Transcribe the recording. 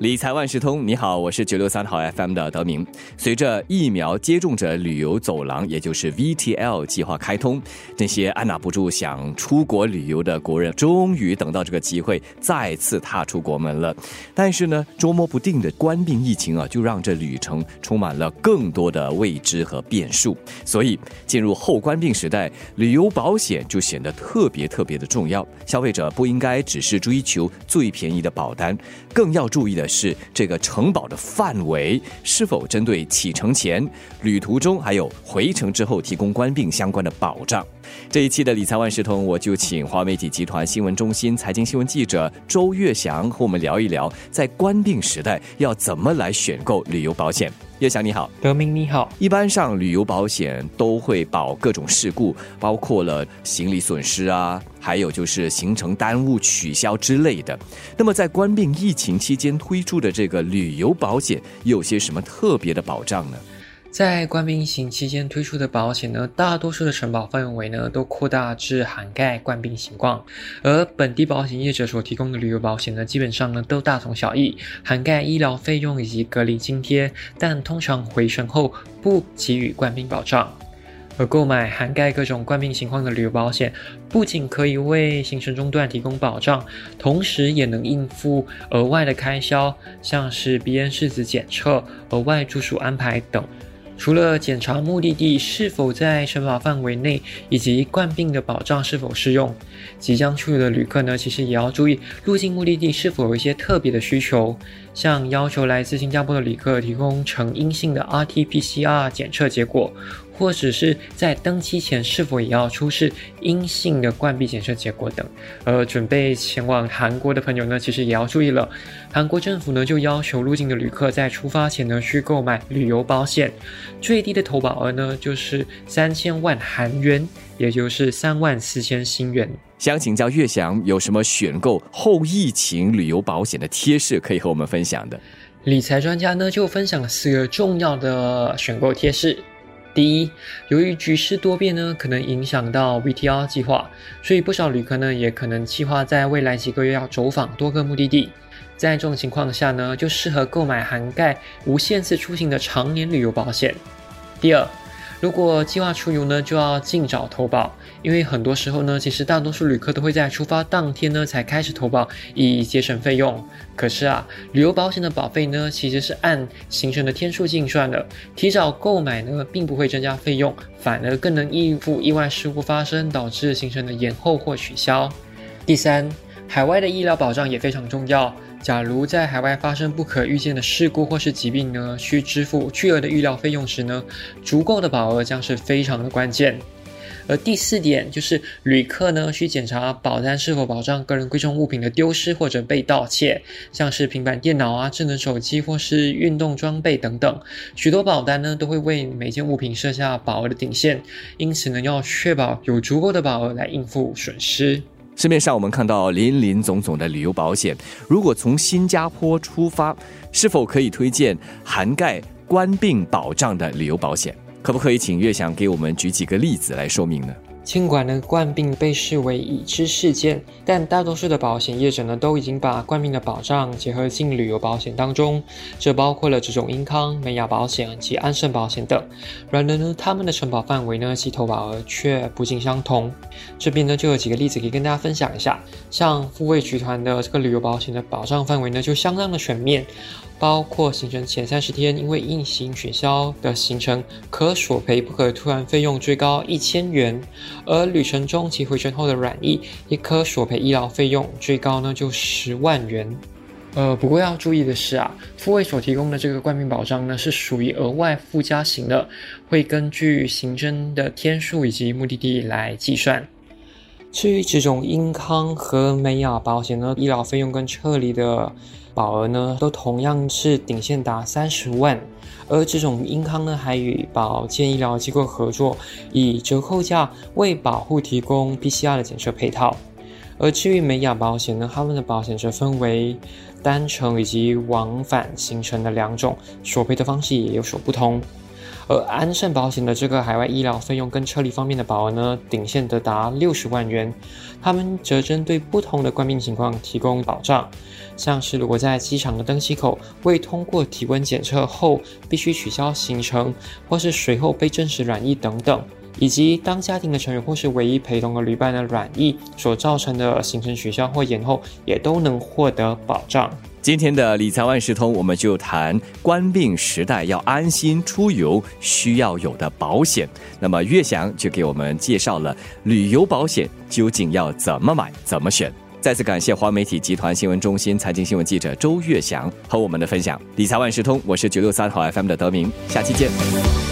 理财万事通，你好，我是九六三号 FM 的德明。随着疫苗接种者旅游走廊，也就是 VTL 计划开通，那些按捺不住想出国旅游的国人，终于等到这个机会，再次踏出国门了。但是呢，捉摸不定的冠病疫情啊，就让这旅程充满了更多的未知和变数。所以，进入后冠病时代，旅游保险就显得特别特别的重要。消费者不应该只是追求最便宜的保单，更要注意的。是这个城堡的范围是否针对启程前、旅途中还有回程之后提供官病相关的保障？这一期的理财万事通，我就请华媒体集团新闻中心财经新闻记者周月祥和我们聊一聊，在官病时代要怎么来选购旅游保险。叶翔你好，德明你好。一般上旅游保险都会保各种事故，包括了行李损失啊，还有就是行程耽误、取消之类的。那么在官病疫情期间推出的这个旅游保险，有些什么特别的保障呢？在冠病疫情期间推出的保险呢，大多数的承保范围呢都扩大至涵盖冠病情况，而本地保险业者所提供的旅游保险呢，基本上呢都大同小异，涵盖医疗费用以及隔离津贴，但通常回程后不给予冠病保障。而购买涵盖各种冠病情况的旅游保险，不仅可以为行程中断提供保障，同时也能应付额外的开销，像是鼻咽拭子检测、额外住宿安排等。除了检查目的地是否在承保范围内，以及冠病的保障是否适用，即将出游的旅客呢，其实也要注意入境目的地是否有一些特别的需求，像要求来自新加坡的旅客提供呈阴性的 RT-PCR 检测结果。或者是在登机前是否也要出示阴性的冠病检测结果等。而准备前往韩国的朋友呢，其实也要注意了。韩国政府呢就要求入境的旅客在出发前呢需购买旅游保险，最低的投保额呢就是三千万韩元，也就是三万四千新元。想请教岳翔有什么选购后疫情旅游保险的贴士可以和我们分享的？理财专家呢就分享了四个重要的选购贴士。第一，由于局势多变呢，可能影响到 VTR 计划，所以不少旅客呢也可能计划在未来几个月要走访多个目的地。在这种情况下呢，就适合购买涵盖无限次出行的常年旅游保险。第二。如果计划出游呢，就要尽早投保，因为很多时候呢，其实大多数旅客都会在出发当天呢才开始投保，以节省费用。可是啊，旅游保险的保费呢，其实是按行程的天数计算的，提早购买呢，并不会增加费用，反而更能应付意外事故发生导致行程的延后或取消。第三，海外的医疗保障也非常重要。假如在海外发生不可预见的事故或是疾病呢，需支付巨额的医疗费用时呢，足够的保额将是非常的关键。而第四点就是旅客呢需检查保单是否保障个人贵重物品的丢失或者被盗窃，像是平板电脑啊、智能手机或是运动装备等等。许多保单呢都会为每件物品设下保额的顶线，因此呢要确保有足够的保额来应付损失。市面上我们看到林林总总的旅游保险，如果从新加坡出发，是否可以推荐涵盖冠病保障的旅游保险？可不可以请岳翔给我们举几个例子来说明呢？尽管呢冠病被视为已知事件，但大多数的保险业者呢都已经把冠病的保障结合进旅游保险当中，这包括了这种英康、美雅保险及安盛保险等。然而呢，他们的承保范围呢及投保额却不尽相同。这边呢就有几个例子可以跟大家分享一下，像富卫集团的这个旅游保险的保障范围呢就相当的全面。包括行程前三十天因为疫情取消的行程，可索赔不可突然费用最高一千元；而旅程中其回程后的软疫，一颗索赔医疗费用最高呢就十万元。呃，不过要注意的是啊，复位所提供的这个冠病保障呢是属于额外附加型的，会根据行程的天数以及目的地来计算。至于这种英康和美雅保险呢，医疗费用跟撤离的。保额呢，都同样是顶限达三十万，而这种英康呢，还与保健医疗机构合作，以折扣价为保护提供 PCR 的检测配套。而至于美雅保险呢，他们的保险则分为单程以及往返行程的两种，索赔的方式也有所不同。而安盛保险的这个海外医疗费用跟车厘方面的保额呢，顶限得达六十万元。他们则针对不同的冠病情况提供保障，像是如果在机场的登机口未通过体温检测后必须取消行程，或是随后被证实染疫等等，以及当家庭的成员或是唯一陪同的旅伴的软疫所造成的行程取消或延后，也都能获得保障。今天的理财万事通，我们就谈官病时代要安心出游需要有的保险。那么岳翔就给我们介绍了旅游保险究竟要怎么买、怎么选。再次感谢华媒体集团新闻中心财经新闻记者周岳翔和我们的分享。理财万事通，我是九六三号 FM 的德明，下期见。